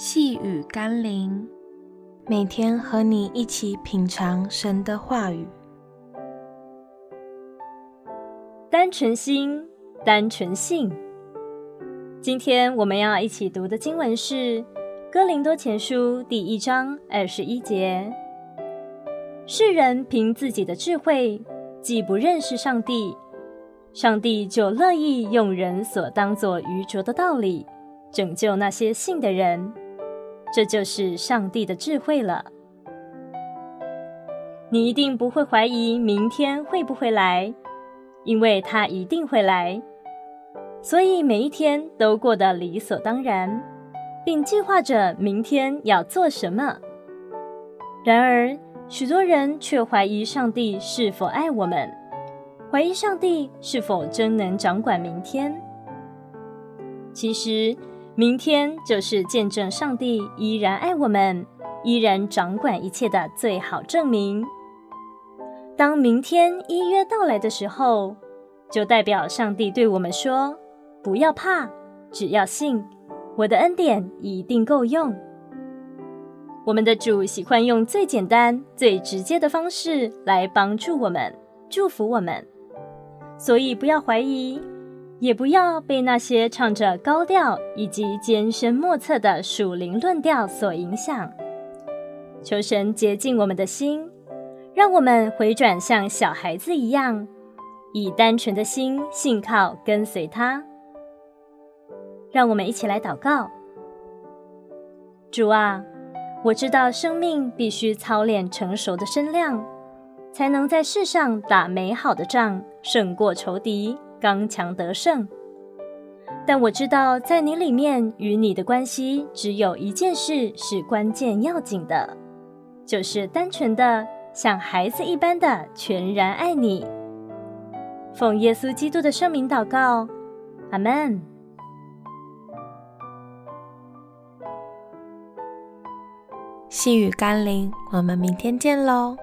细雨甘霖，每天和你一起品尝神的话语。单纯心，单纯性。今天我们要一起读的经文是《哥林多前书》第一章二十一节。世人凭自己的智慧，既不认识上帝，上帝就乐意用人所当作愚拙的道理，拯救那些信的人。这就是上帝的智慧了。你一定不会怀疑明天会不会来，因为它一定会来。所以每一天都过得理所当然，并计划着明天要做什么。然而，许多人却怀疑上帝是否爱我们，怀疑上帝是否真能掌管明天。其实，明天就是见证上帝依然爱我们，依然掌管一切的最好证明。当明天一约到来的时候，就代表上帝对我们说：“不要怕，只要信，我的恩典一定够用。”我们的主喜欢用最简单、最直接的方式来帮助我们、祝福我们，所以不要怀疑。也不要被那些唱着高调以及艰深莫测的属灵论调所影响。求神洁净我们的心，让我们回转像小孩子一样，以单纯的心信靠跟随他。让我们一起来祷告：主啊，我知道生命必须操练成熟的身量，才能在世上打美好的仗，胜过仇敌。刚强得胜，但我知道，在你里面与你的关系，只有一件事是关键要紧的，就是单纯的像孩子一般的全然爱你。奉耶稣基督的圣名祷告，阿门。细雨甘霖，我们明天见喽。